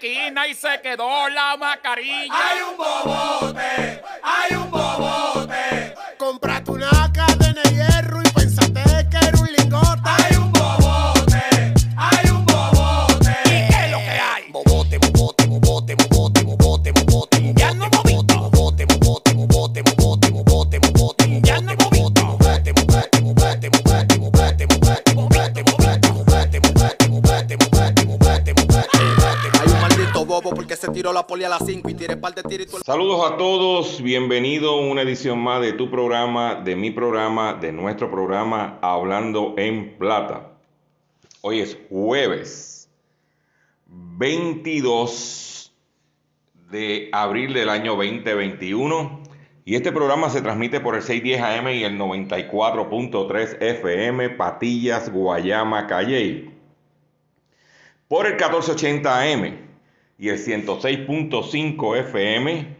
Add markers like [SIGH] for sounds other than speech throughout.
Caminaste 30 esquinas y se quedó la mascarilla. Hay un bobote, Saludos a todos, bienvenido a una edición más de tu programa, de mi programa, de nuestro programa Hablando en Plata. Hoy es jueves 22 de abril del año 2021 y este programa se transmite por el 610 AM y el 94.3 FM Patillas, Guayama, Calley por el 1480 AM y el 106.5 FM,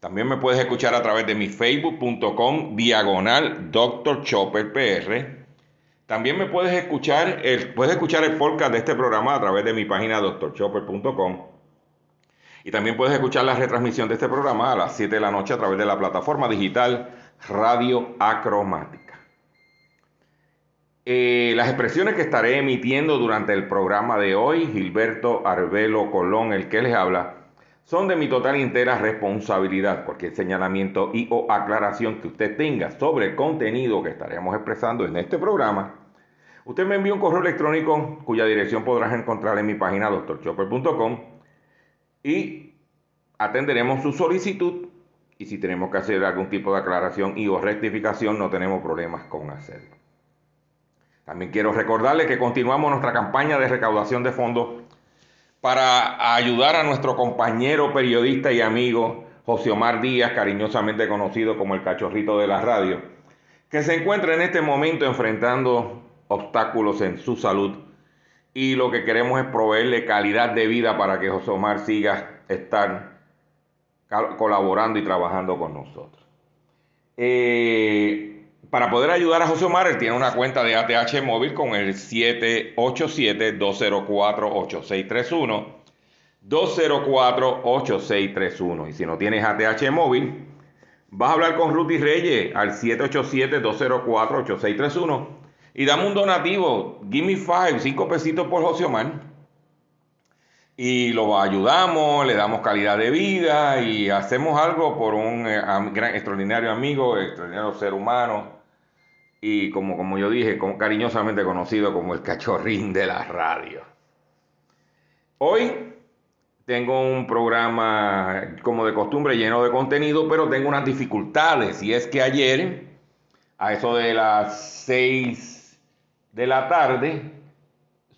También me puedes escuchar a través de mi facebook.com diagonal Dr. Chopper PR. También me puedes escuchar el, puedes escuchar el podcast de este programa a través de mi página drchopper.com. Y también puedes escuchar la retransmisión de este programa a las 7 de la noche a través de la plataforma digital Radio Acromática. Eh, las expresiones que estaré emitiendo durante el programa de hoy, Gilberto Arbelo Colón, el que les habla, son de mi total y entera responsabilidad. Cualquier señalamiento y o aclaración que usted tenga sobre el contenido que estaremos expresando en este programa, usted me envía un correo electrónico cuya dirección podrás encontrar en mi página drchopper.com y atenderemos su solicitud y si tenemos que hacer algún tipo de aclaración y o rectificación no tenemos problemas con hacerlo. También quiero recordarles que continuamos nuestra campaña de recaudación de fondos para ayudar a nuestro compañero periodista y amigo José Omar Díaz, cariñosamente conocido como el cachorrito de la radio, que se encuentra en este momento enfrentando obstáculos en su salud y lo que queremos es proveerle calidad de vida para que José Omar siga estar colaborando y trabajando con nosotros. Eh, para poder ayudar a José Omar, él tiene una cuenta de ATH móvil con el 787-204-8631. 204-8631. Y si no tienes ATH móvil, vas a hablar con Rudy Reyes al 787-204-8631 y dame un donativo. Give me five, 5 pesitos por José Omar. Y lo ayudamos, le damos calidad de vida y hacemos algo por un eh, gran, extraordinario amigo, extraordinario ser humano y como, como yo dije, cariñosamente conocido como el cachorrín de la radio. Hoy tengo un programa como de costumbre lleno de contenido, pero tengo unas dificultades y es que ayer, a eso de las 6 de la tarde,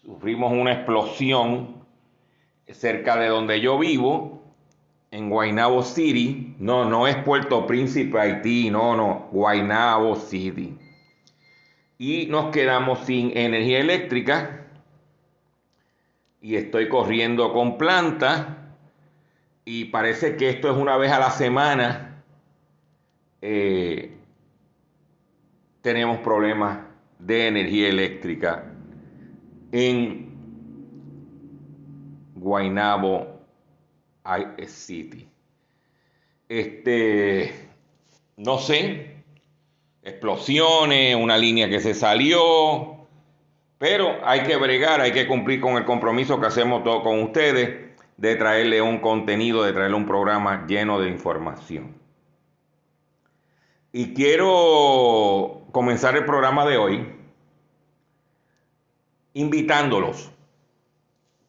sufrimos una explosión cerca de donde yo vivo, en Guaynabo City. No, no es Puerto Príncipe, Haití, no, no, Guaynabo City. Y nos quedamos sin energía eléctrica. Y estoy corriendo con planta. Y parece que esto es una vez a la semana. Eh, tenemos problemas de energía eléctrica en Guaynabo City. Este, no sé, explosiones, una línea que se salió, pero hay que bregar, hay que cumplir con el compromiso que hacemos todos con ustedes de traerle un contenido, de traerle un programa lleno de información. Y quiero comenzar el programa de hoy invitándolos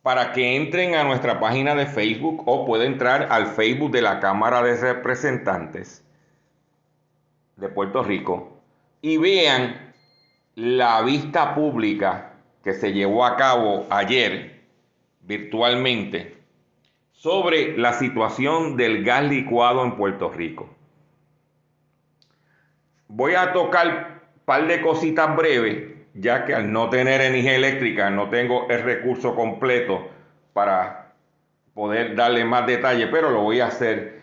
para que entren a nuestra página de Facebook o pueden entrar al Facebook de la Cámara de Representantes de Puerto Rico y vean la vista pública que se llevó a cabo ayer virtualmente sobre la situación del gas licuado en Puerto Rico. Voy a tocar un par de cositas breves ya que al no tener energía eléctrica no tengo el recurso completo para poder darle más detalle, pero lo voy a hacer,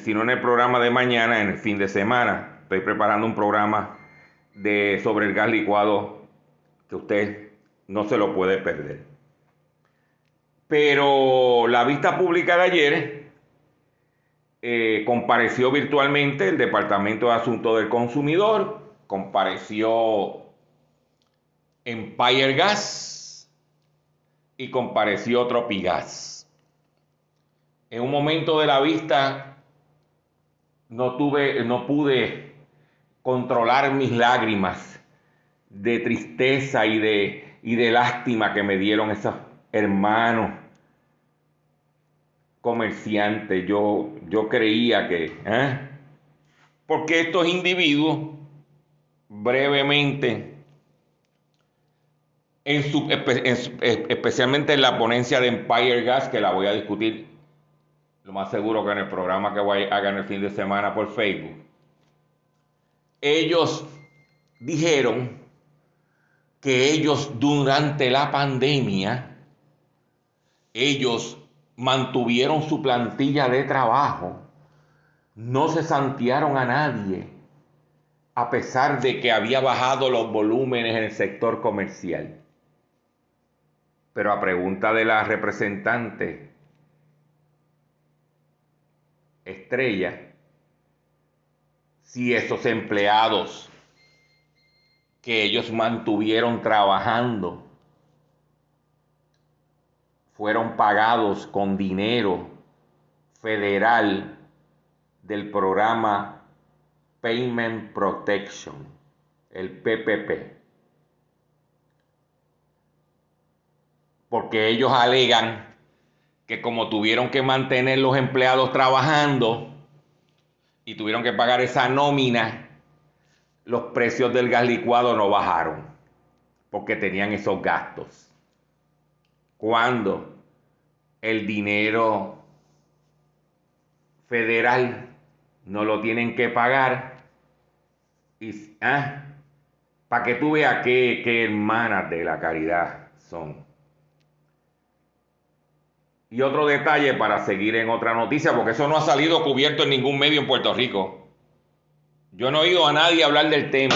si no en el programa de mañana, en el fin de semana. Estoy preparando un programa de, sobre el gas licuado que usted no se lo puede perder. Pero la vista pública de ayer eh, compareció virtualmente el Departamento de Asuntos del Consumidor, compareció Empire Gas y compareció Tropigas. En un momento de la vista no tuve, no pude controlar mis lágrimas de tristeza y de, y de lástima que me dieron esos hermanos comerciantes. Yo, yo creía que, ¿eh? porque estos individuos brevemente especialmente en la ponencia de Empire Gas, que la voy a discutir lo más seguro que en el programa que hacer el fin de semana por Facebook. Ellos dijeron que ellos durante la pandemia, ellos mantuvieron su plantilla de trabajo, no se santearon a nadie, a pesar de que había bajado los volúmenes en el sector comercial. Pero a pregunta de la representante estrella, si esos empleados que ellos mantuvieron trabajando fueron pagados con dinero federal del programa Payment Protection, el PPP. porque ellos alegan que como tuvieron que mantener los empleados trabajando y tuvieron que pagar esa nómina, los precios del gas licuado no bajaron, porque tenían esos gastos. Cuando el dinero federal no lo tienen que pagar, y, ah, para que tú veas qué hermanas de la caridad son. Y otro detalle para seguir en otra noticia, porque eso no ha salido cubierto en ningún medio en Puerto Rico. Yo no he oído a nadie hablar del tema.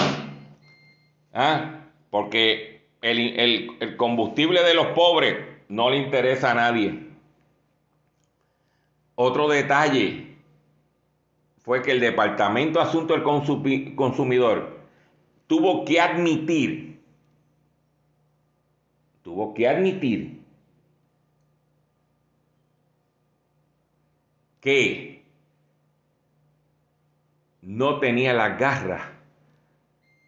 ¿ah? Porque el, combustible de los pobres no le interesa a nadie. Otro detalle fue que el Departamento de Asuntos del Consumidor tuvo que admitir, tuvo que admitir que no tenía las garras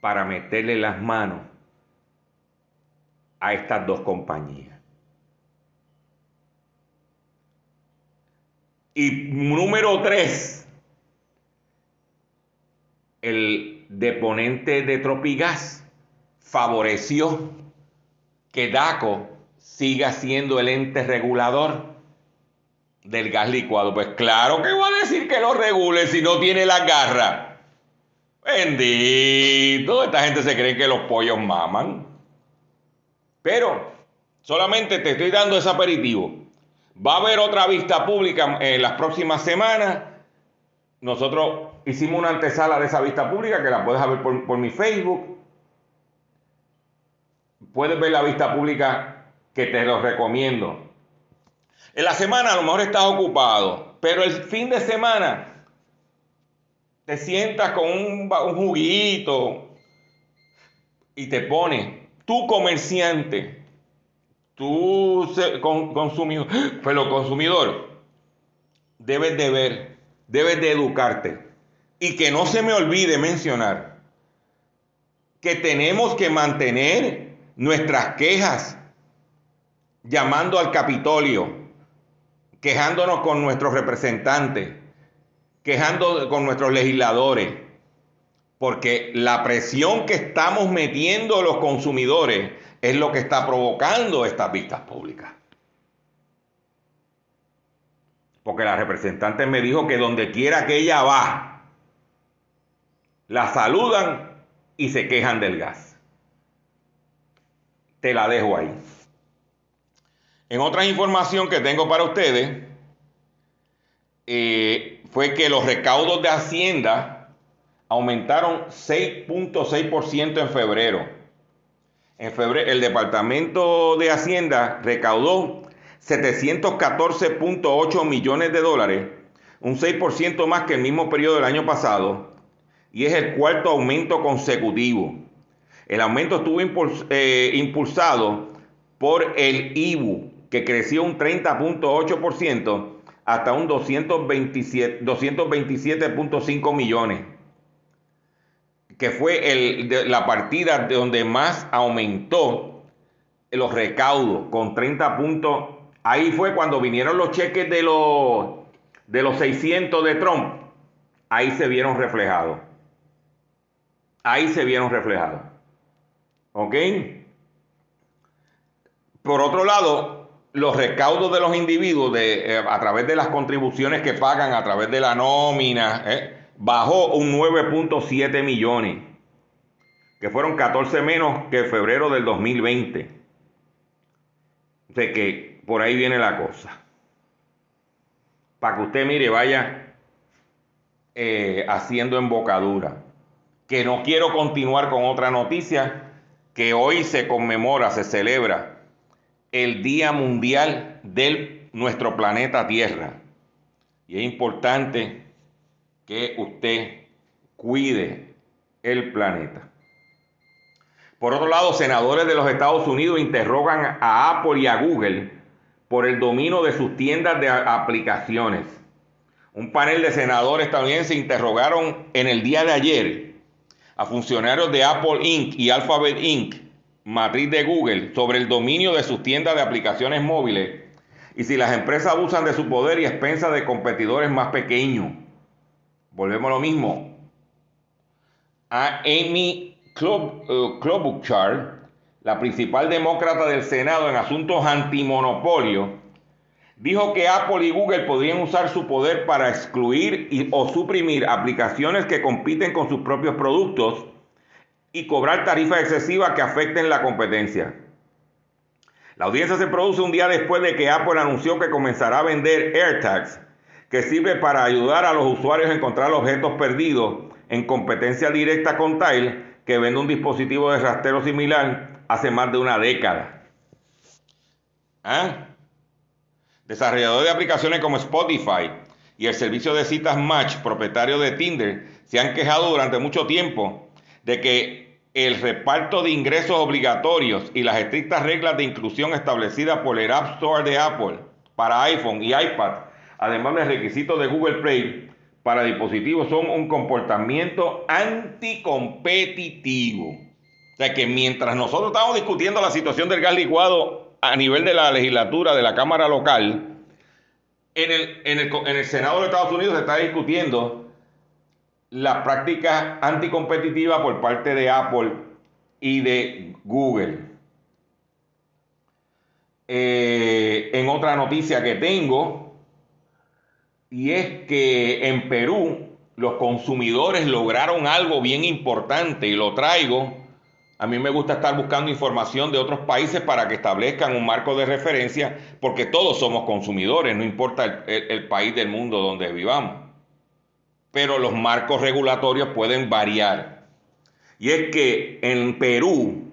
para meterle las manos a estas dos compañías. Y número tres, el deponente de Tropigas favoreció que DACO siga siendo el ente regulador del gas licuado. Pues claro que va a decir que lo regule si no tiene la garra. Bendito, esta gente se cree que los pollos maman. Pero solamente te estoy dando ese aperitivo. Va a haber otra vista pública en las próximas semanas. Nosotros hicimos una antesala de esa vista pública que la puedes ver por, por mi Facebook. Puedes ver la vista pública que te lo recomiendo En la semana a lo mejor estás ocupado, pero el fin de semana te sientas con un, juguito y te pones, tu comerciante, tú consumidor, [GASPS] pero consumidor, debes de ver, debes de educarte. Y que no se me olvide mencionar que tenemos que mantener nuestras quejas llamando al Capitolio, quejándonos con nuestros representantes, quejando con nuestros legisladores, porque la presión que estamos metiendo los consumidores es lo que está provocando estas vistas públicas. Porque la representante me dijo que donde quiera que ella va, la saludan y se quejan del gas. Te la dejo ahí. En otra información que tengo para ustedes, eh, fue que los recaudos de Hacienda aumentaron 6.6% en febrero. En febrero, el Departamento de Hacienda recaudó 714.8 millones de dólares, un 6% más que el mismo periodo del año pasado, y es el cuarto aumento consecutivo. El aumento estuvo eh, impulsado por el IBU, que creció un 30.8% hasta un 227.5 millones, que fue la partida de donde más aumentó los recaudos, con 30 puntos. Ahí fue cuando vinieron los cheques de los, de los 600 de Trump. Ahí se vieron reflejados. Ahí se vieron reflejados. ¿Ok? Por otro lado, los recaudos de los individuos eh, a través de las contribuciones que pagan a través de la nómina, eh, bajó un 9.7 millones, que fueron 14 menos que febrero del 2020. De que por ahí viene la cosa. Para que usted mire, vaya eh, haciendo embocadura. Que no quiero continuar con otra noticia, que hoy se conmemora, se celebra el Día Mundial de nuestro planeta Tierra. Y es importante que usted cuide el planeta. Por otro lado, senadores de los Estados Unidos interrogan a Apple y a Google por el dominio de sus tiendas de aplicaciones. Un panel de senadores estadounidenses interrogaron en el día de ayer a funcionarios de Apple Inc. y Alphabet Inc., matriz de Google, sobre el dominio de sus tiendas de aplicaciones móviles y si las empresas abusan de su poder y expensa de competidores más pequeños. Volvemos a lo mismo. A Amy eh, Klobuchar, la principal demócrata del Senado en asuntos antimonopolio, dijo que Apple y Google podrían usar su poder para excluir o suprimir aplicaciones que compiten con sus propios productos y cobrar tarifas excesivas que afecten la competencia. La audiencia se produce un día después de que Apple anunció que comenzará a vender AirTags, que sirve para ayudar a los usuarios a encontrar objetos perdidos en competencia directa con Tile, que vende un dispositivo de rastreo similar hace más de una década. ¿Ah? Desarrolladores de aplicaciones como Spotify y el servicio de citas Match, propietario de Tinder, se han quejado durante mucho tiempo de que el reparto de ingresos obligatorios y las estrictas reglas de inclusión establecidas por el App Store de Apple para iPhone y iPad, además de requisitos de Google Play para dispositivos, son un comportamiento anticompetitivo. O sea que mientras nosotros estamos discutiendo la situación del gas licuado a nivel de la legislatura, de la Cámara local, en el, en el, Senado de Estados Unidos se está discutiendo la práctica anticompetitiva por parte de Apple y de Google. Eh, en otra noticia que tengo, y es que en Perú los consumidores lograron algo bien importante y lo traigo a mí me gusta estar buscando información de otros países para que establezcan un marco de referencia, porque todos somos consumidores, no importa el, país del mundo donde vivamos. Pero los marcos regulatorios pueden variar. Y es que en Perú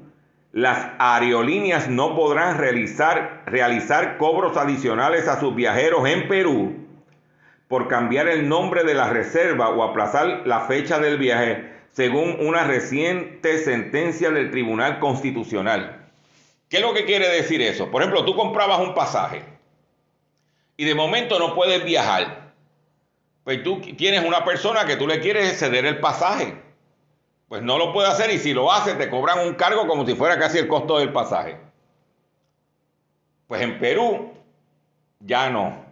las aerolíneas no podrán realizar, realizar cobros adicionales a sus viajeros en Perú por cambiar el nombre de la reserva o aplazar la fecha del viaje, según una reciente sentencia del Tribunal Constitucional. ¿Qué es lo que quiere decir eso? Por ejemplo, tú comprabas un pasaje y de momento no puedes viajar. Pues tú tienes una persona que tú le quieres ceder el pasaje pues no lo puede hacer y si lo hace te cobran un cargo como si fuera casi el costo del pasaje. Pues en Perú ya no.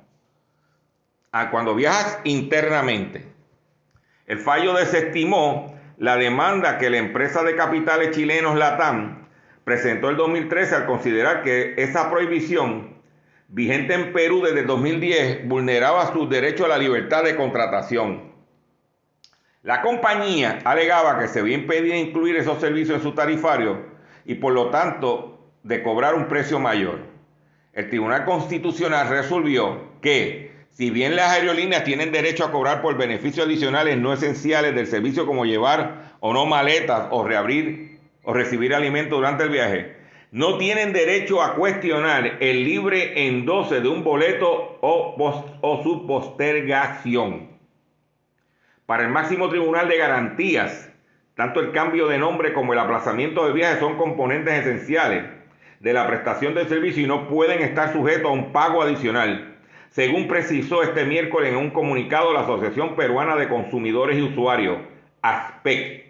Ah, cuando viajas internamente, el fallo desestimó la demanda que la empresa de capitales chilenos Latam presentó el 2013 al considerar que esa prohibición vigente en Perú desde 2010 vulneraba su derecho a la libertad de contratación la compañía alegaba que se había impedido incluir esos servicios en su tarifario y por lo tanto de cobrar un precio mayor. El Tribunal Constitucional resolvió que si bien las aerolíneas tienen derecho a cobrar por beneficios adicionales no esenciales del servicio como llevar o no maletas o reabrir o recibir alimentos durante el viaje, no tienen derecho a cuestionar el libre endose de un boleto o, o su postergación. Para el máximo tribunal de garantías, tanto el cambio de nombre como el aplazamiento de viaje son componentes esenciales de la prestación del servicio y no pueden estar sujetos a un pago adicional, según precisó este miércoles en un comunicado la Asociación Peruana de Consumidores y Usuarios, ASPEC.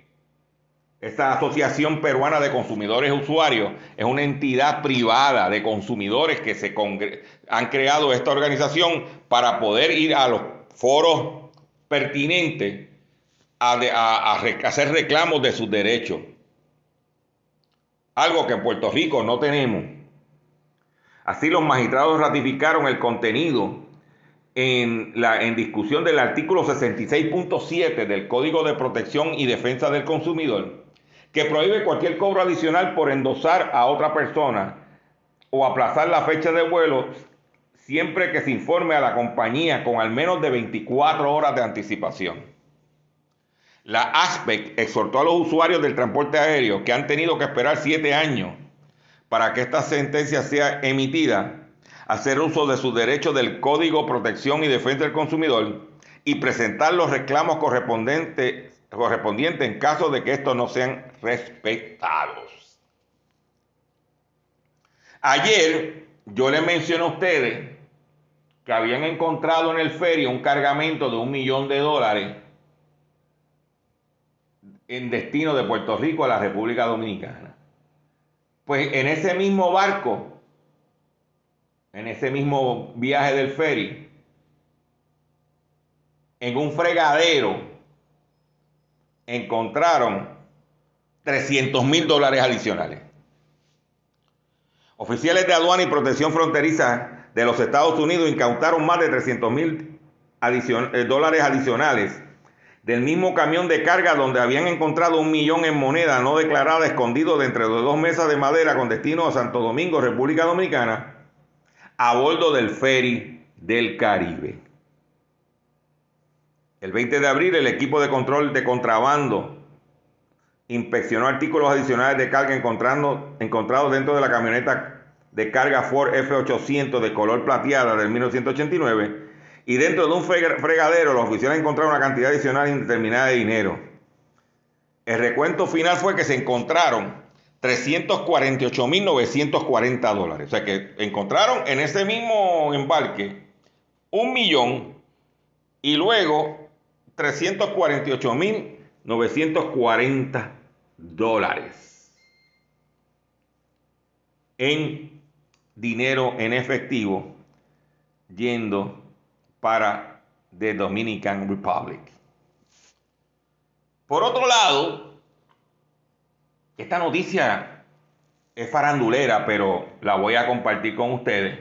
Esta Asociación Peruana de Consumidores y Usuarios es una entidad privada de consumidores que se han creado esta organización para poder ir a los foros pertinente a, hacer reclamos de sus derechos. Algo que en Puerto Rico no tenemos. Así los magistrados ratificaron el contenido en, la, en discusión del artículo 66.7 del Código de Protección y Defensa del Consumidor, que prohíbe cualquier cobro adicional por endosar a otra persona o aplazar la fecha de vuelo siempre que se informe a la compañía con al menos de 24 horas de anticipación. La ASPEC exhortó a los usuarios del transporte aéreo que han tenido que esperar siete años para que esta sentencia sea emitida, hacer uso de su derecho del Código Protección y Defensa del Consumidor y presentar los reclamos correspondientes, correspondientes en caso de que estos no sean respetados. Ayer yo les mencioné a ustedes que habían encontrado en el ferio un cargamento de un millón de dólares en destino de Puerto Rico a la República Dominicana. Pues en ese mismo barco, en ese mismo viaje del ferry, en un fregadero, encontraron 300 mil dólares adicionales. Oficiales de aduana y protección fronteriza de los Estados Unidos incautaron más de 300 mil eh, dólares adicionales del mismo camión de carga donde habían encontrado un millón en moneda no declarada escondido dentro de dos mesas de madera con destino a Santo Domingo, República Dominicana, a bordo del ferry del Caribe. El 20 de abril el equipo de control de contrabando inspeccionó artículos adicionales de carga encontrados dentro de la camioneta de carga Ford F800 de color plateada del 1989 y dentro de un fregadero los oficiales encontraron una cantidad adicional indeterminada de dinero. El recuento final fue que se encontraron 348.940 dólares. O sea que encontraron en ese mismo embarque un millón y luego 348.940 dólares en dinero en efectivo yendo para the Dominican Republic. Por otro lado, esta noticia es farandulera, pero la voy a compartir con ustedes,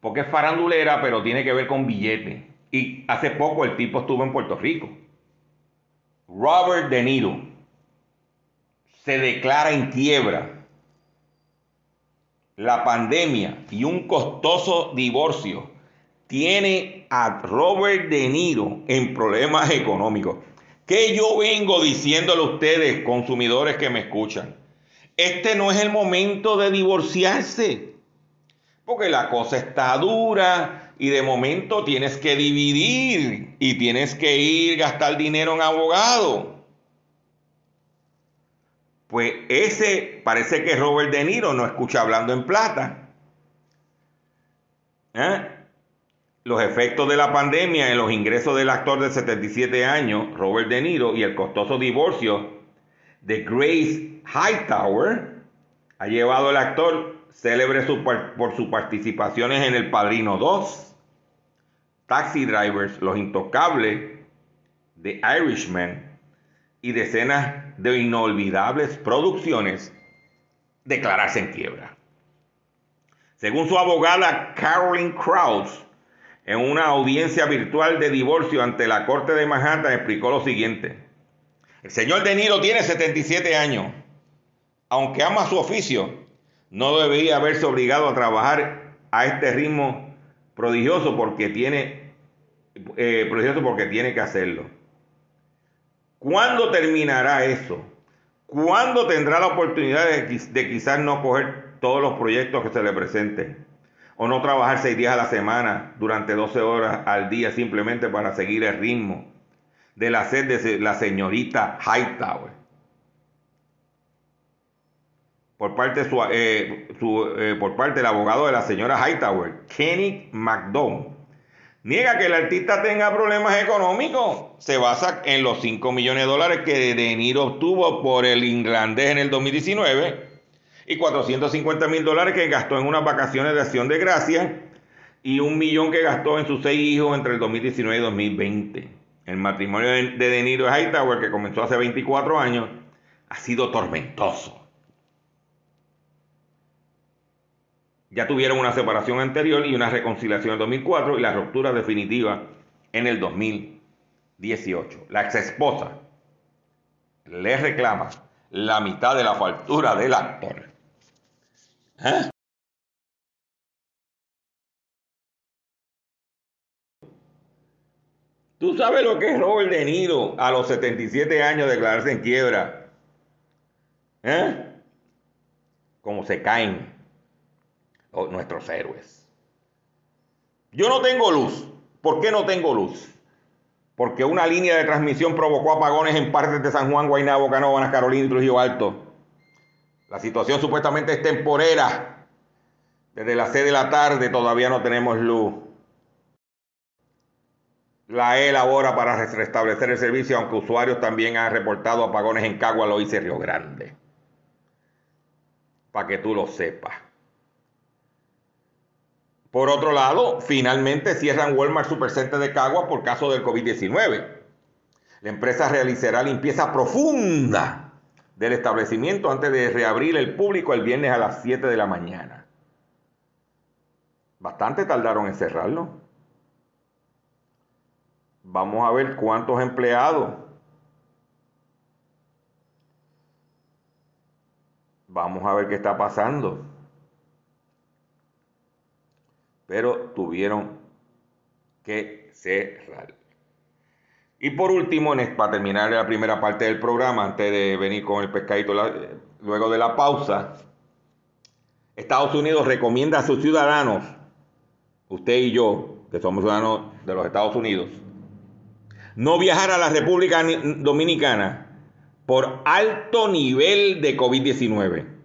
porque es farandulera, pero tiene que ver con billetes. Y hace poco el tipo estuvo en Puerto Rico. Robert De Niro se declara en quiebra la pandemia y un costoso divorcio tiene a Robert De Niro en problemas económicos. ¿Qué yo vengo diciéndole a ustedes, consumidores que me escuchan? este no es el momento de divorciarse. Porque la cosa está dura y de momento tienes que dividir y tienes que ir gastar dinero en abogado. Pues ese parece que Robert De Niro no escucha hablando en plata. ¿Eh? Los efectos de la pandemia en los ingresos del actor de 77 años, Robert De Niro, y el costoso divorcio de Grace Hightower, ha llevado al actor célebre por sus participaciones en El Padrino 2, Taxi Drivers, Los Intocables, The Irishman y decenas de inolvidables producciones, declararse en quiebra. Según su abogada Carolyn Krauss, en una audiencia virtual de divorcio ante la Corte de Manhattan, explicó lo siguiente. El señor De Niro tiene 77 años. Aunque ama su oficio, no debería haberse obligado a trabajar a este ritmo prodigioso porque tiene, eh, prodigioso porque tiene que hacerlo. ¿Cuándo terminará eso? ¿Cuándo tendrá la oportunidad de, de quizás no coger todos los proyectos que se le presenten? O no trabajar seis días a la semana durante 12 horas al día simplemente para seguir el ritmo de la sed de la señorita Hightower por parte, su, eh, eh, por parte del abogado de la señora Hightower, Kenny McDonald, niega que el artista tenga problemas económicos. Se basa en los 5 millones de dólares que De Niro obtuvo por el irlandés en el 2019 y 450 mil dólares que gastó en unas vacaciones de acción de gracias y un millón que gastó en sus seis hijos entre el 2019 y 2020. El matrimonio de De Niro y Hightower, que comenzó hace 24 años, ha sido tormentoso Ya tuvieron una separación anterior y una reconciliación en 2004 y la ruptura definitiva en el 2018. La ex esposa le reclama la mitad de la factura del actor. ¿Eh? ¿Tú sabes lo que es Robert De Niro a los 77 años declararse en quiebra? ¿Eh? Como se caen nuestros héroes. Yo no tengo luz. ¿Por qué no tengo luz? Porque una línea de transmisión provocó apagones en partes de San Juan, Guaynabo, Canóvanas, Carolina y Trujillo Alto. La situación supuestamente es temporera. Desde las 6 de la tarde todavía no tenemos luz. La E labora para restablecer el servicio, aunque usuarios también han reportado apagones en Cagua, lo hice Río Grande. Para que tú lo sepas. Por otro lado, finalmente cierran Walmart Supercenter de Cagua por caso del COVID-19. La empresa realizará limpieza profunda del establecimiento antes de reabrir el público el viernes a las 7 de la mañana. Bastante tardaron en cerrarlo. Vamos a ver cuántos empleados. Vamos a ver qué está pasando pero tuvieron que cerrar. Y por último, para terminar la primera parte del programa, antes de venir con el pescadito luego de la pausa, Estados Unidos recomienda a sus ciudadanos, usted y yo, que somos ciudadanos de los Estados Unidos, no viajar a la República Dominicana por alto nivel de COVID-19.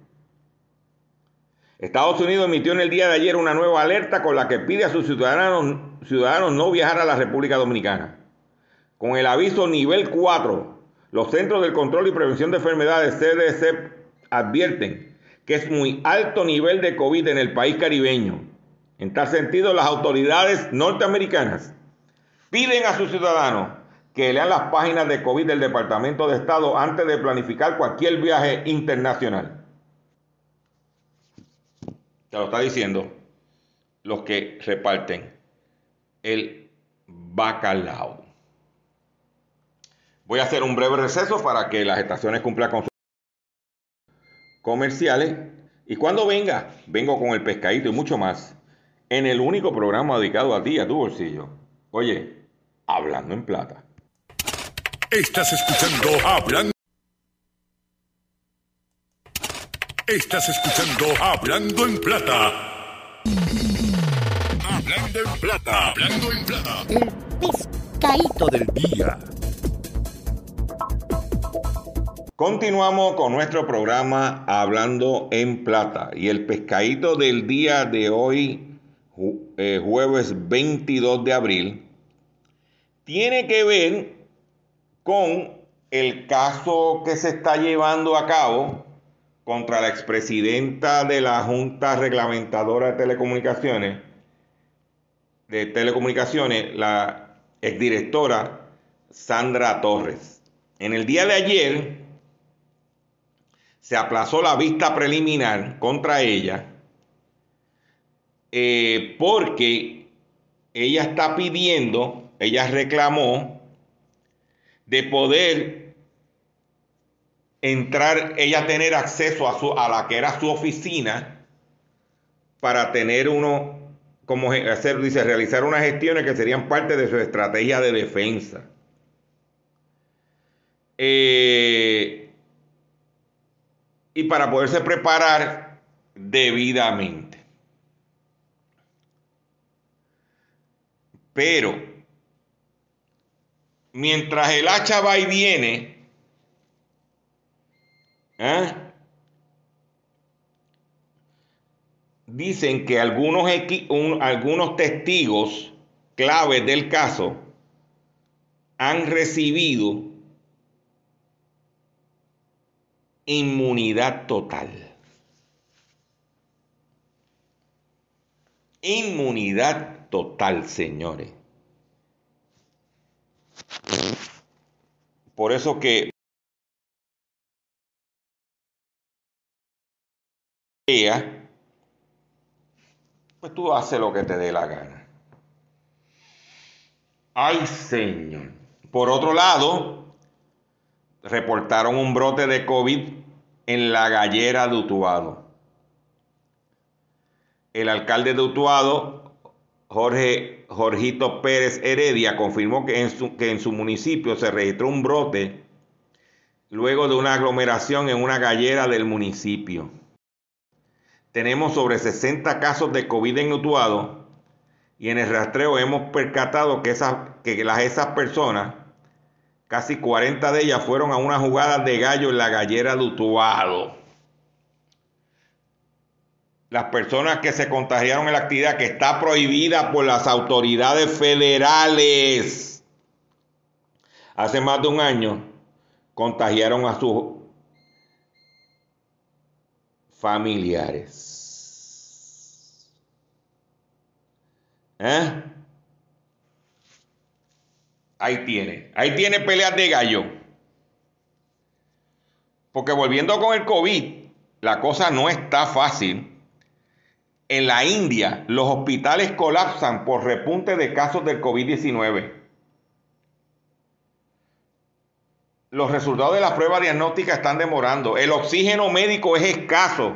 Estados Unidos emitió en el día de ayer una nueva alerta con la que pide a sus ciudadanos, ciudadanos no viajar a la República Dominicana. Con el aviso nivel 4, los Centros del Control y Prevención de Enfermedades CDC advierten que es muy alto nivel de COVID en el país caribeño. En tal sentido, las autoridades norteamericanas piden a sus ciudadanos que lean las páginas de COVID del Departamento de Estado antes de planificar cualquier viaje internacional. Te lo está diciendo los que reparten el bacalao. Voy a hacer un breve receso para que las estaciones cumplan con sus comerciales. Y cuando venga, vengo con el pescadito y mucho más en el único programa dedicado a ti, a tu bolsillo. Oye, hablando en plata. Estás escuchando Hablando Estás escuchando Hablando en Plata. Hablando en Plata. Hablando en Plata. El pescadito del día. Continuamos con nuestro programa Hablando en Plata. Y el pescadito del día de hoy, eh, jueves 22 de abril, tiene que ver con el caso que se está llevando a cabo contra la expresidenta de la Junta Reglamentadora de Telecomunicaciones, de Telecomunicaciones, la exdirectora Sandra Torres. En el día de ayer se aplazó la vista preliminar contra ella eh, porque ella está pidiendo, ella reclamó de poder entrar, ella tener acceso a, su, a la que era su oficina para tener uno, como hacer, dice, realizar unas gestiones que serían parte de su estrategia de defensa. Eh, y para poderse preparar debidamente. Pero, mientras el hacha va y viene, ¿eh? dicen que algunos, algunos testigos claves del caso han recibido inmunidad total. Inmunidad total, señores. Por eso que pues tú haces lo que te dé la gana. Ay, Señor. Por otro lado, reportaron un brote de COVID en la gallera de Utuado. El alcalde de Utuado, Jorge Jorgito Pérez Heredia, confirmó que en, su, que en su municipio se registró un brote luego de una aglomeración en una gallera del municipio. Tenemos sobre 60 casos de COVID en Utuado y en el rastreo hemos percatado que, esas, que las, esas personas Casi 40 de ellas fueron a una jugada de gallo en la gallera de Utuado. Las personas que se contagiaron en la actividad que está prohibida por las autoridades federales hace más de un año contagiaron a sus familiares. ¿Eh? Ahí tiene. Ahí tiene peleas de gallo. Porque volviendo con el COVID, la cosa no está fácil. En la India, los hospitales colapsan por repunte de casos del COVID-19. Los resultados de las pruebas diagnósticas están demorando. El oxígeno médico es escaso.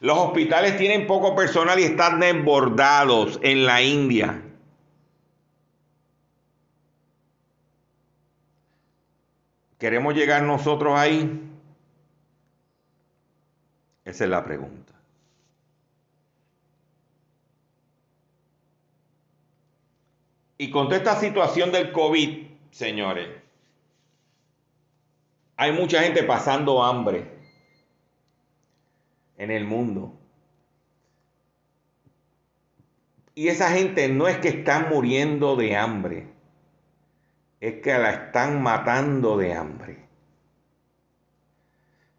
Los hospitales tienen poco personal y están desbordados en la India. ¿Queremos llegar nosotros ahí? Esa es la pregunta. Y con toda esta situación del COVID, señores, hay mucha gente pasando hambre en el mundo. Y esa gente no es que están muriendo de hambre es que la están matando de hambre.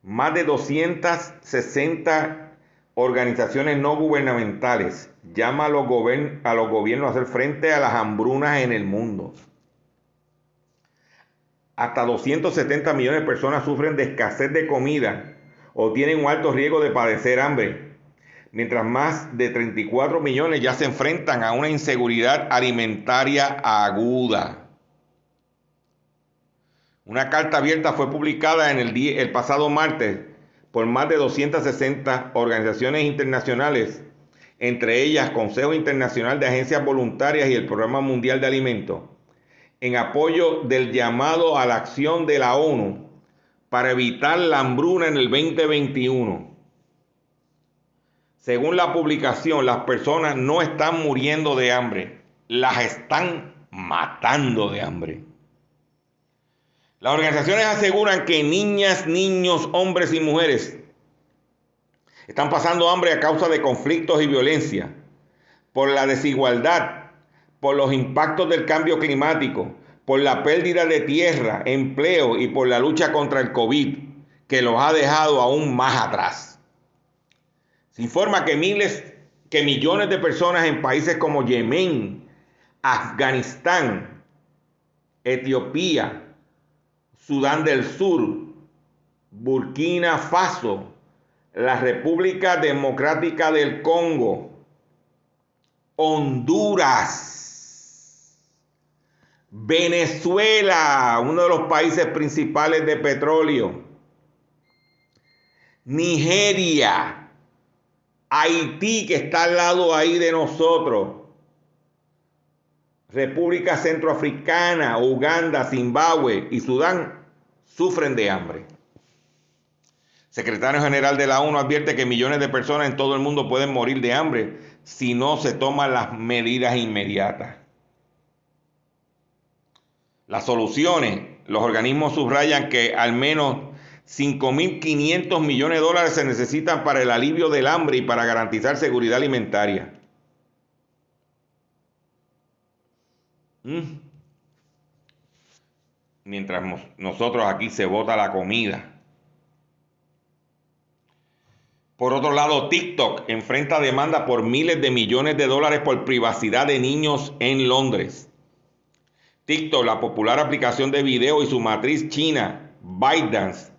Más de 260 organizaciones no gubernamentales llaman a los, a los gobiernos a hacer frente a las hambrunas en el mundo. Hasta 270 millones de personas sufren de escasez de comida o tienen un alto riesgo de padecer hambre, mientras más de 34 millones ya se enfrentan a una inseguridad alimentaria aguda. Una carta abierta fue publicada el, el pasado martes por más de 260 organizaciones internacionales, entre ellas Consejo Internacional de Agencias Voluntarias y el Programa Mundial de Alimentos, en apoyo del llamado a la acción de la ONU para evitar la hambruna en el 2021. según la publicación, las personas no están muriendo de hambre, las están matando de hambre. Las organizaciones aseguran que niñas, niños, hombres y mujeres están pasando hambre a causa de conflictos y violencia, por la desigualdad, por los impactos del cambio climático, por la pérdida de tierra, empleo y por la lucha contra el COVID, que los ha dejado aún más atrás. Se informa que miles, que millones de personas en países como Yemen, Afganistán, Etiopía, Sudán del Sur, Burkina Faso, la República Democrática del Congo, Honduras, Venezuela, uno de los países principales de petróleo, Nigeria, Haití, que está al lado ahí de nosotros, República Centroafricana, Uganda, Zimbabue y Sudán sufren de hambre. Secretario General de la ONU advierte que millones de personas en todo el mundo pueden morir de hambre si no se toman las medidas inmediatas. Las soluciones, los organismos subrayan que al menos 5.500 millones de dólares se necesitan para el alivio del hambre y para garantizar seguridad alimentaria. Mm. Mientras nosotros aquí se bota la comida. Por otro lado, TikTok enfrenta demanda por miles de millones de dólares por privacidad de niños en Londres. TikTok, la popular aplicación de video y su matriz china, ByteDance,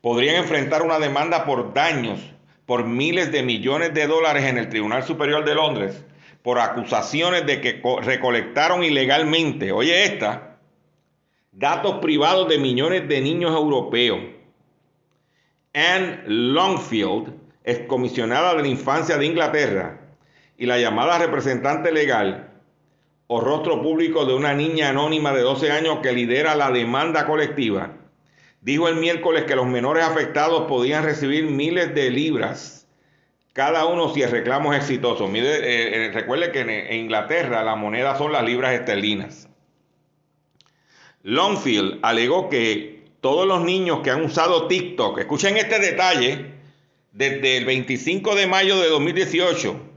podrían enfrentar una demanda por daños por miles de millones de dólares en el Tribunal Superior de Londres por acusaciones de que recolectaron ilegalmente, oye esta, datos privados de millones de niños europeos. Anne Longfield, excomisionada de la infancia de Inglaterra, y la llamada representante legal o rostro público de una niña anónima de 12 años que lidera la demanda colectiva, dijo el miércoles que los menores afectados podían recibir miles de libras cada uno si el reclamo es exitoso. Eh, eh, recuerde que en, Inglaterra la moneda son las libras esterlinas. Longfield alegó que todos los niños que han usado TikTok, escuchen este detalle, desde el 25 de mayo de 2018,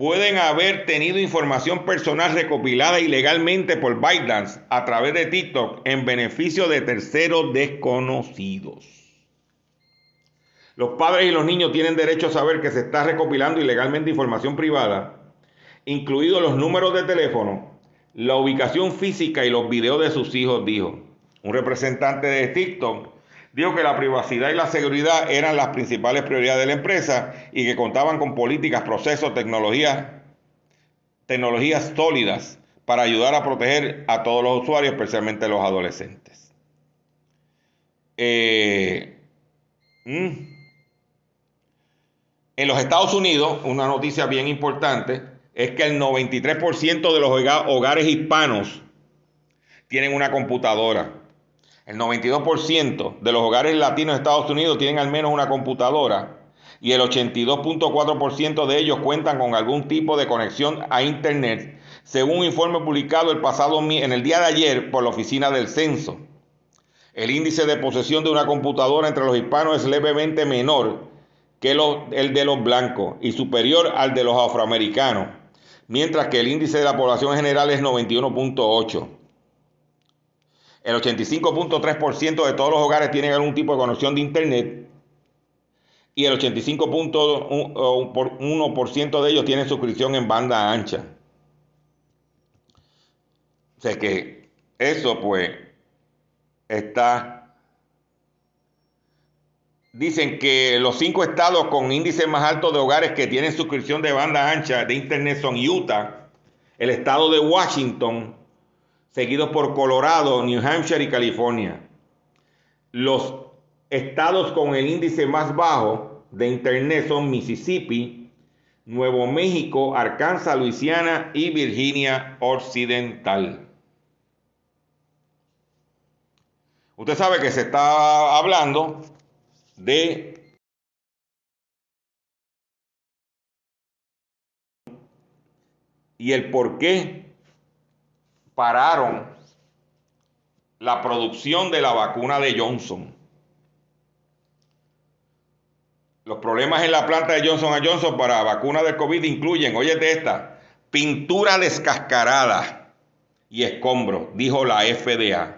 pueden haber tenido información personal recopilada ilegalmente por ByteDance a través de TikTok en beneficio de terceros desconocidos. Los padres y los niños tienen derecho a saber que se está recopilando ilegalmente información privada, incluidos los números de teléfono, la ubicación física y los videos de sus hijos, dijo. Un representante de TikTok dijo que la privacidad y la seguridad eran las principales prioridades de la empresa y que contaban con políticas, procesos, tecnologías, tecnologías sólidas para ayudar a proteger a todos los usuarios, especialmente los adolescentes. Eh, mm. En los Estados Unidos, una noticia bien importante es que el 93% de los hogares hispanos tienen una computadora. El 92% de los hogares latinos de Estados Unidos tienen al menos una computadora y el 82.4% de ellos cuentan con algún tipo de conexión a Internet, según un informe publicado el pasado en el día de ayer por la Oficina del Censo. El índice de posesión de una computadora entre los hispanos es levemente menor que el de los blancos y superior al de los afroamericanos, mientras que el índice de la población general es 91.8. El 85.3% de todos los hogares tienen algún tipo de conexión de Internet y el 85.1% de ellos tienen suscripción en banda ancha. O sea que eso pues está... Dicen que los cinco estados con índice más alto de hogares que tienen suscripción de banda ancha de Internet son Utah, el estado de Washington, seguidos por Colorado, New Hampshire y California. Los estados con el índice más bajo de Internet son Mississippi, Nuevo México, Arkansas, Luisiana y Virginia Occidental. Usted sabe que se está hablando de y el por qué pararon la producción de la vacuna de Johnson. Los problemas en la planta de Johnson Johnson para vacuna del COVID incluyen, de esta, pintura descascarada y escombro, dijo la FDA.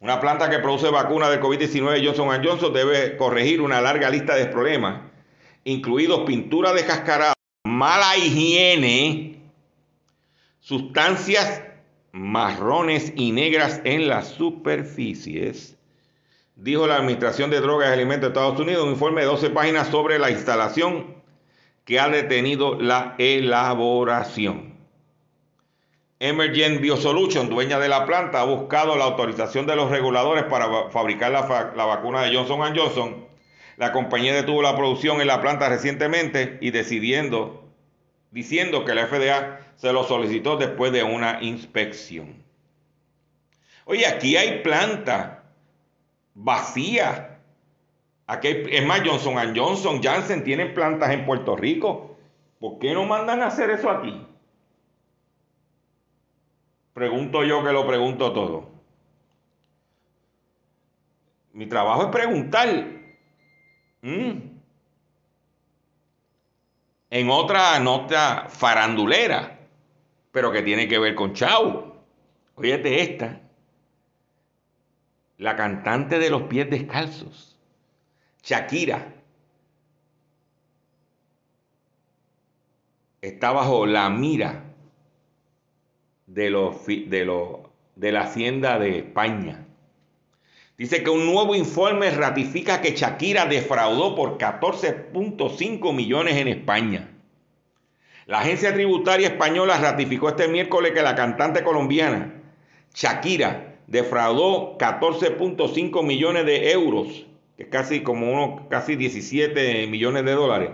Una planta que produce vacuna del COVID-19 Johnson Johnson debe corregir una larga lista de problemas, incluidos pintura descascarada, mala higiene, sustancias marrones y negras en las superficies, dijo la Administración de Drogas y Alimentos de Estados Unidos, un informe de 12 páginas sobre la instalación que ha detenido la elaboración. Emergent Biosolution, dueña de la planta, ha buscado la autorización de los reguladores para fabricar la, la vacuna de Johnson Johnson. La compañía detuvo la producción en la planta recientemente y decidiendo, diciendo que la FDA se lo solicitó después de una inspección. Oye, aquí hay planta vacía. Aquí es más, Johnson Johnson, Janssen tienen plantas en Puerto Rico. ¿Por qué no mandan a hacer eso aquí? Pregunto yo que lo pregunto todo. Mi trabajo es preguntar. Mm. En otra nota farandulera, pero que tiene que ver con Chau. Óyete esta. La cantante de los pies descalzos, Shakira, está bajo la mira de, los, de, de la Hacienda de España. Dice que un nuevo informe ratifica que Shakira defraudó por 14.5 millones en España. La agencia tributaria española ratificó este miércoles que la cantante colombiana Shakira defraudó 14.5 millones de euros, que es casi como uno, casi 17 millones de dólares,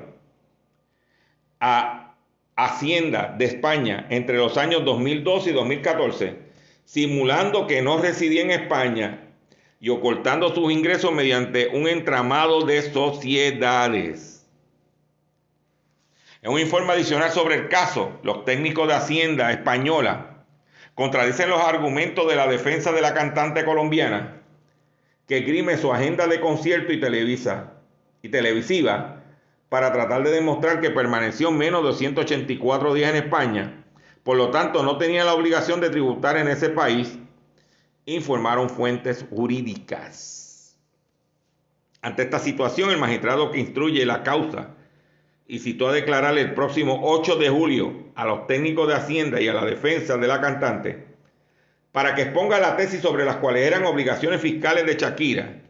a Hacienda de España entre los años 2012 y 2014, simulando que no residía en España y ocultando sus ingresos mediante un entramado de sociedades. En un informe adicional sobre el caso, los técnicos de Hacienda española contradicen los argumentos de la defensa de la cantante colombiana que grime su agenda de concierto y, televisa, y televisiva para tratar de demostrar que permaneció menos de 184 días en España, por lo tanto no tenía la obligación de tributar en ese país, informaron fuentes jurídicas. Ante esta situación, el magistrado que instruye la causa y citó a declarar el próximo 8 de julio a los técnicos de Hacienda y a la defensa de la cantante para que exponga la tesis sobre las cuales eran obligaciones fiscales de Shakira,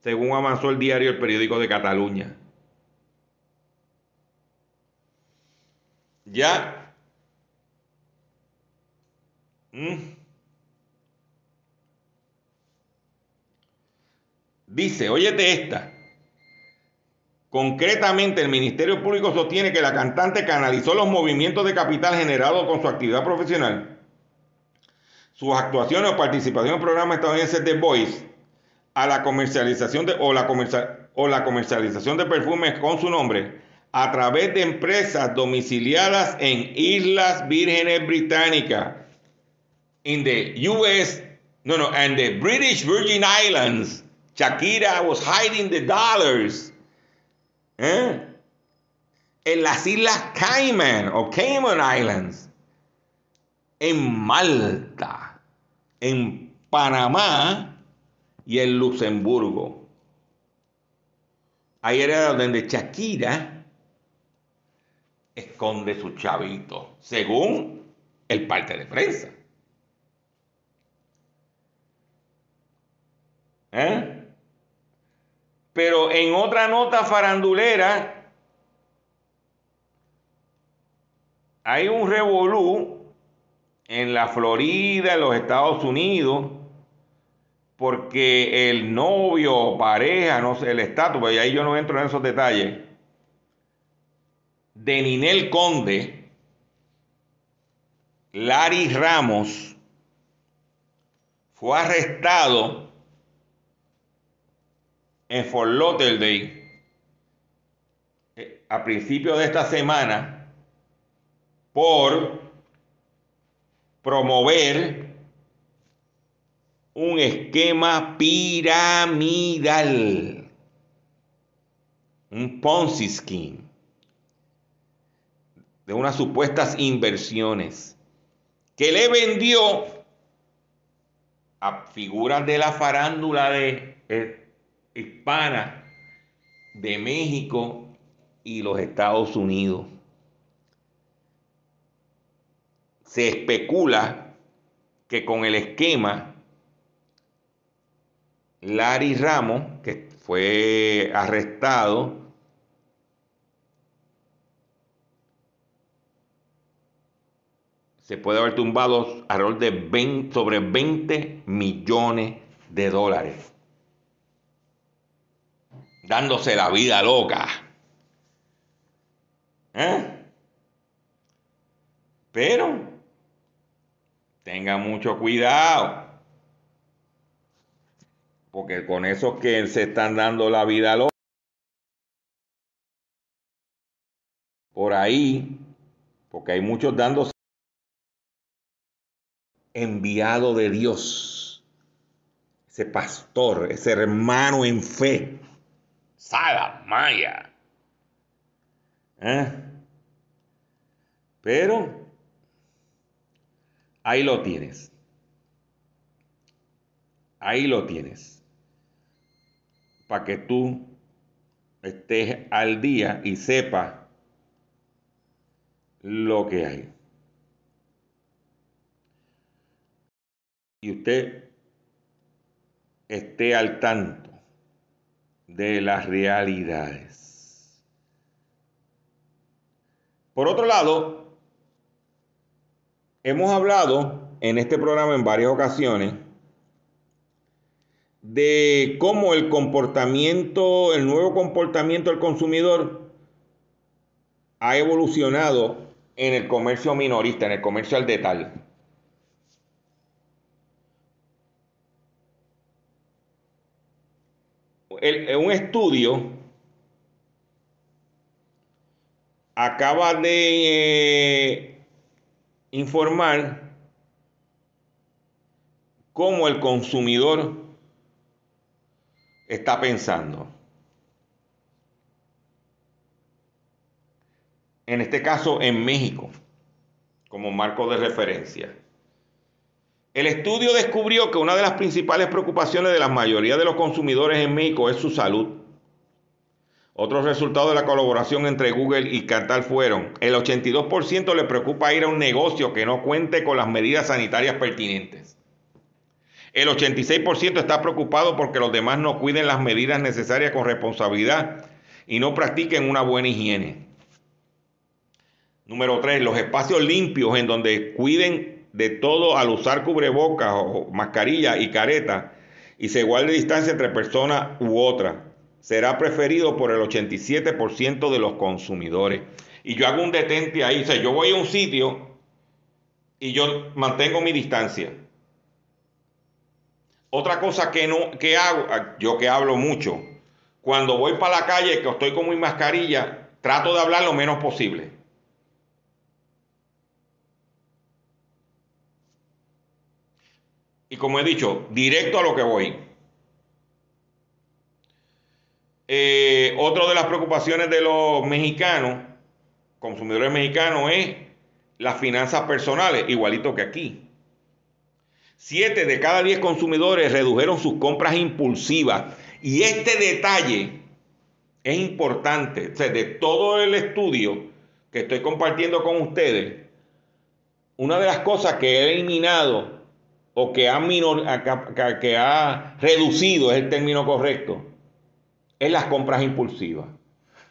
según avanzó el diario El Periódico de Cataluña. Ya. Mm. Dice, óyete esta. Concretamente, el Ministerio Público sostiene que la cantante canalizó los movimientos de capital generados con su actividad profesional, sus actuaciones o participación en programas estadounidenses de Voice, a la comercialización de, o, la o la comercialización de perfumes con su nombre a través de empresas domiciliadas en Islas Vírgenes Británicas, in the US, no, no, and the British Virgin Islands. Shakira was hiding the dollars ¿Eh? en las Islas Cayman o Cayman Islands, en Malta, en Panamá y en Luxemburgo. Ahí era donde Shakira esconde su chavito, según el parte de prensa. ¿Eh? Pero en otra nota farandulera, hay un revolú en la Florida, en los Estados Unidos, porque el novio, pareja, no sé, el estatus, pues ahí yo no entro en esos detalles, de Ninel Conde, Larry Ramos, fue arrestado en Fort Lauderdale eh, a principios de esta semana por promover un esquema piramidal, un Ponzi scheme de unas supuestas inversiones que le vendió a figuras de la farándula de eh, hispana de México y los Estados Unidos. Se especula que con el esquema Larry Ramos, que fue arrestado, se puede haber tumbado alrededor de 20, sobre 20 millones de dólares. Dándose la vida loca. ¿Eh? Pero tenga mucho cuidado. Porque con esos que se están dando la vida loca. Por ahí, porque hay muchos dándose enviado de Dios, ese pastor, ese hermano en fe, Sala Maya. ¿Eh? Pero ahí lo tienes. Ahí lo tienes. Para que tú estés al día y sepas lo que hay. y usted esté al tanto de las realidades. Por otro lado, hemos hablado en este programa en varias ocasiones de cómo el comportamiento, el nuevo comportamiento del consumidor ha evolucionado en el comercio minorista, en el comercio al detalle. Un estudio acaba de eh, informar cómo el consumidor está pensando. En este caso en México, como marco de referencia. El estudio descubrió que una de las principales preocupaciones de la mayoría de los consumidores en México es su salud. Otros resultados de la colaboración entre Google y Cantal fueron, el 82% le preocupa ir a un negocio que no cuente con las medidas sanitarias pertinentes. El 86% está preocupado porque los demás no cuiden las medidas necesarias con responsabilidad y no practiquen una buena higiene. Número 3. Los espacios limpios en donde cuiden de todo al usar cubrebocas o mascarilla y careta y se guarde distancia entre persona u otra. Será preferido por el 87% de los consumidores. Y yo hago un detente ahí, o sea, yo voy a un sitio y yo mantengo mi distancia. Otra cosa que no que hago, ah, yo que hablo mucho, cuando voy para la calle que estoy con mi mascarilla, trato de hablar lo menos posible. Y como he dicho, directo a lo que voy. Eh, otra de las preocupaciones de los mexicanos, consumidores mexicanos, es las finanzas personales, igualito que aquí. Siete de cada diez consumidores redujeron sus compras impulsivas. Y este detalle es importante. de todo el estudio que estoy compartiendo con ustedes, una de las cosas que he eliminado o que ha, que ha reducido, es el término correcto, es las compras impulsivas.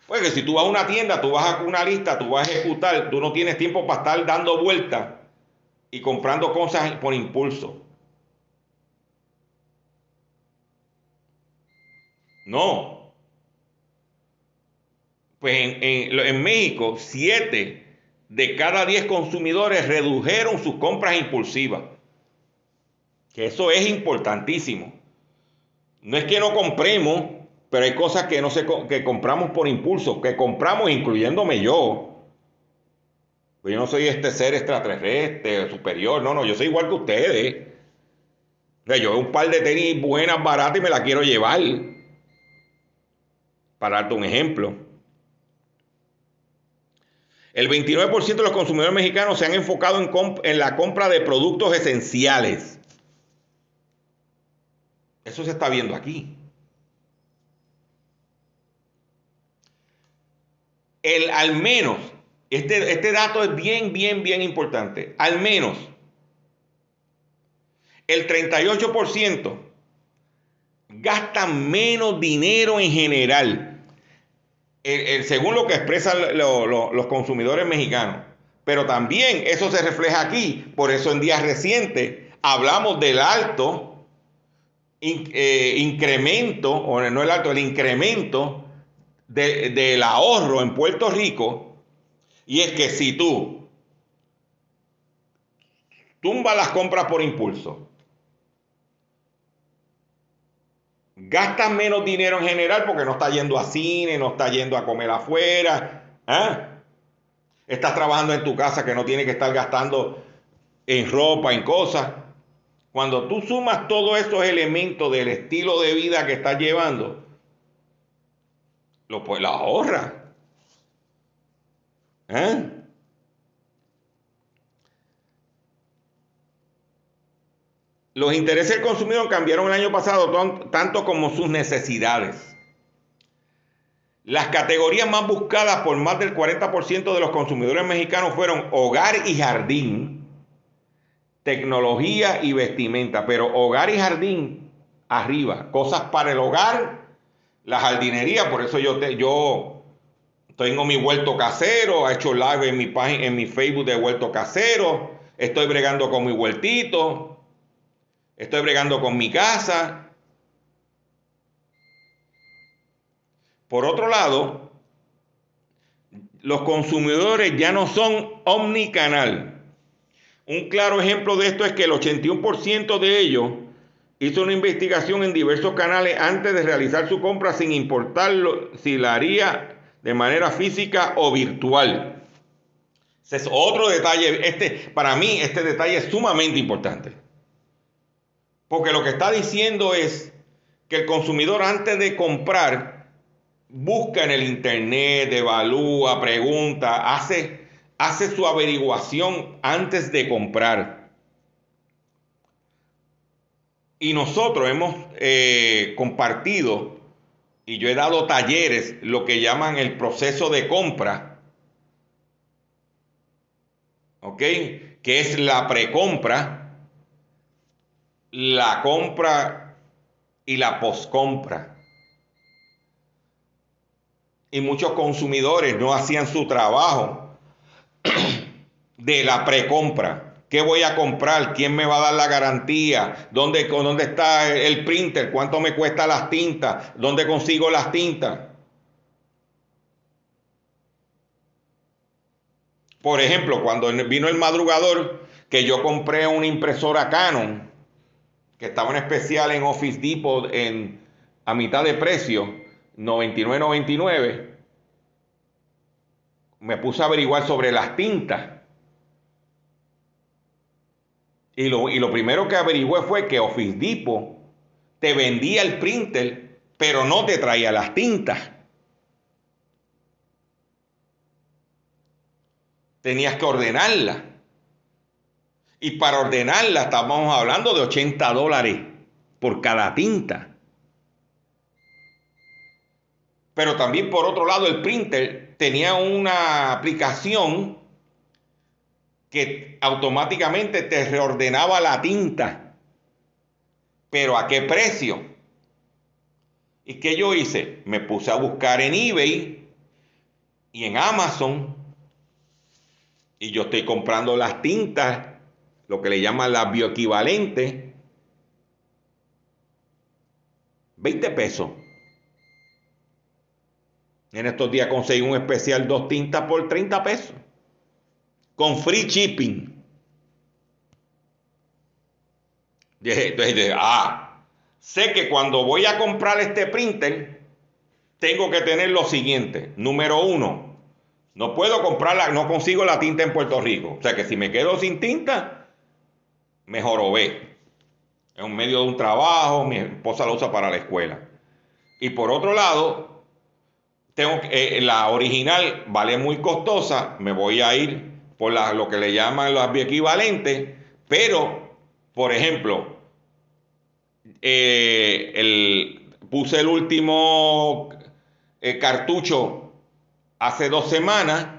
Porque si tú vas a una tienda, tú vas a una lista, tú vas a ejecutar, tú no tienes tiempo para estar dando vueltas y comprando cosas por impulso. No. Pues en, en México, 7 de cada 10 consumidores redujeron sus compras impulsivas. Que eso es importantísimo. No es que no compremos, pero hay cosas que, no se, que compramos por impulso, que compramos incluyéndome yo. Pues yo no soy este ser extraterrestre, superior, no, no, yo soy igual que ustedes. yo veo un par de tenis buenas, baratas y me la quiero llevar. Para darte un ejemplo. El 29% de los consumidores mexicanos se han enfocado en, en la compra de productos esenciales. Eso se está viendo aquí. El al menos este, este dato es bien, bien, bien importante. Al menos el 38% gasta menos dinero en general, según lo que expresan los consumidores mexicanos. Pero también eso se refleja aquí. Por eso en días recientes hablamos del alto eh, incremento, o no el alto, el incremento del ahorro en Puerto Rico y es que si tú tumbas las compras por impulso, gastas menos dinero en general porque no estás yendo a cine, no estás yendo a comer afuera, ¿eh? estás trabajando en tu casa que no tienes que estar gastando en ropa, en cosas. Cuando tú sumas todos esos elementos del estilo de vida que estás llevando, lo pues la ahorras. ¿Eh? Los intereses del consumidor cambiaron el año pasado tanto como sus necesidades. Las categorías más buscadas por más del 40% de los consumidores mexicanos fueron hogar y jardín, tecnología y vestimenta, pero hogar y jardín arriba, cosas para el hogar, la jardinería, por eso yo, yo tengo mi huerto casero, he hecho live en mi página, en mi Facebook de huerto casero, estoy bregando con mi huertito, estoy bregando con mi casa. Por otro lado, los consumidores ya no son omnicanal. Un claro ejemplo de esto es que el 81% de ellos hizo una investigación en diversos canales antes de realizar su compra sin importar si la haría de manera física o virtual. Ese es otro detalle. Este, para mí, este detalle es sumamente importante. Porque lo que está diciendo es que el consumidor antes de comprar busca en el internet, evalúa, pregunta, hace, hace su averiguación antes de comprar. Y nosotros hemos eh, compartido y yo he dado talleres, lo que llaman el proceso de compra, ¿ok? Que es la precompra, la compra y la poscompra. Y muchos consumidores no hacían su trabajo de la precompra. ¿Qué voy a comprar? ¿Quién me va a dar la garantía? ¿Dónde, dónde está el printer? ¿Cuánto me cuesta las tintas? ¿Dónde consigo las tintas? Por ejemplo, cuando vino el madrugador, que yo compré una impresora Canon, que estaba en especial en Office Depot en, a mitad de precio, 99.99, me puse a averiguar sobre las tintas Y lo, primero que averigüé fue que Office Depot te vendía el printer, pero no te traía las tintas. Tenías que ordenarla. Y para ordenarla estábamos hablando de 80 dólares por cada tinta. Pero también por otro lado el printer tenía una aplicación que automáticamente te reordenaba la tinta. Pero ¿a qué precio? ¿Y qué yo hice? Me puse a buscar en eBay y en Amazon. Y yo estoy comprando las tintas, lo que le llaman las bioequivalentes. 20 pesos. En estos días conseguí un especial dos tintas por 30 pesos con free shipping. Entonces, ah, sé que cuando voy a comprar este printer, tengo que tener lo siguiente. Número uno, No puedo comprarla, no consigo la tinta en Puerto Rico. O sea que si me quedo sin tinta, me jorobé. Es un medio de un trabajo, mi esposa la usa para la escuela. Y por otro lado, tengo eh, la original vale muy costosa, me voy a ir por lo que le llaman los equivalentes, pero, por ejemplo, eh, el, puse el último eh, cartucho hace dos semanas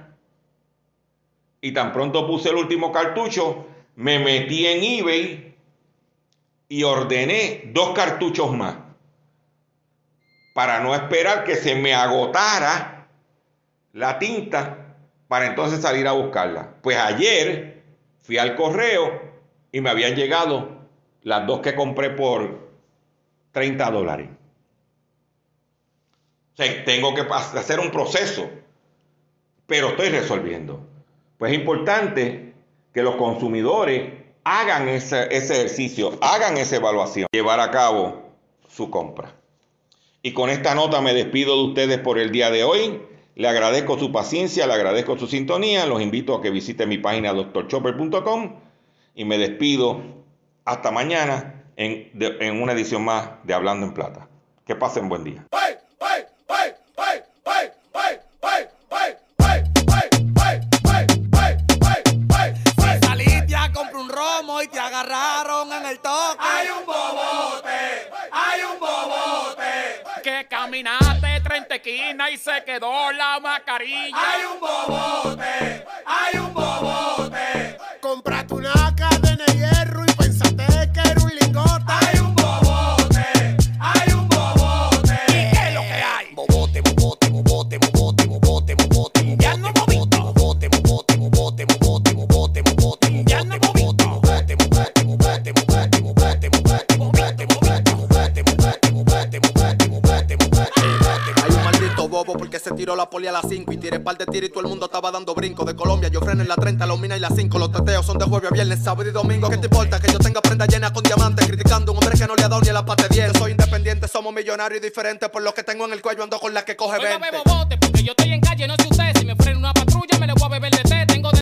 y tan pronto puse el último cartucho, me metí en eBay y ordené dos cartuchos más para no esperar que se me agotara la tinta para entonces salir a buscarla. Pues ayer fui al correo y me habían llegado las dos que compré por 30 dólares. Tengo que hacer un proceso, pero estoy resolviendo. Pues es importante que los consumidores hagan ese, ejercicio, hagan esa evaluación, llevar a cabo su compra. Y con esta nota me despido de ustedes por el día de hoy. Le agradezco su paciencia, le agradezco su sintonía. Los invito a que visiten mi página doctorchopper.com y me despido hasta mañana en, en una edición más de Hablando en Plata. Que pasen buen día. agarraron caminaste 30 esquinas y se quedó la mascarilla. Hay un bobote, hay un bobote. Comprate una tiró la poli a las 5 y tiré par de tiro y todo el mundo estaba dando brinco. De Colombia yo freno en la 30, la mina y la 5. Los teteos son de jueves a viernes, sábado y domingo. ¿Qué te importa que yo tenga prenda llena con diamantes? Criticando a un hombre que no le ha dado ni a la parte 10. Soy independiente, somos millonarios y diferentes. Por lo que tengo en el cuello ando con la que coge Oiga, 20. bebo bote, porque yo estoy en calle, no sé usted. Si me frena una patrulla, me le voy a beber de teta.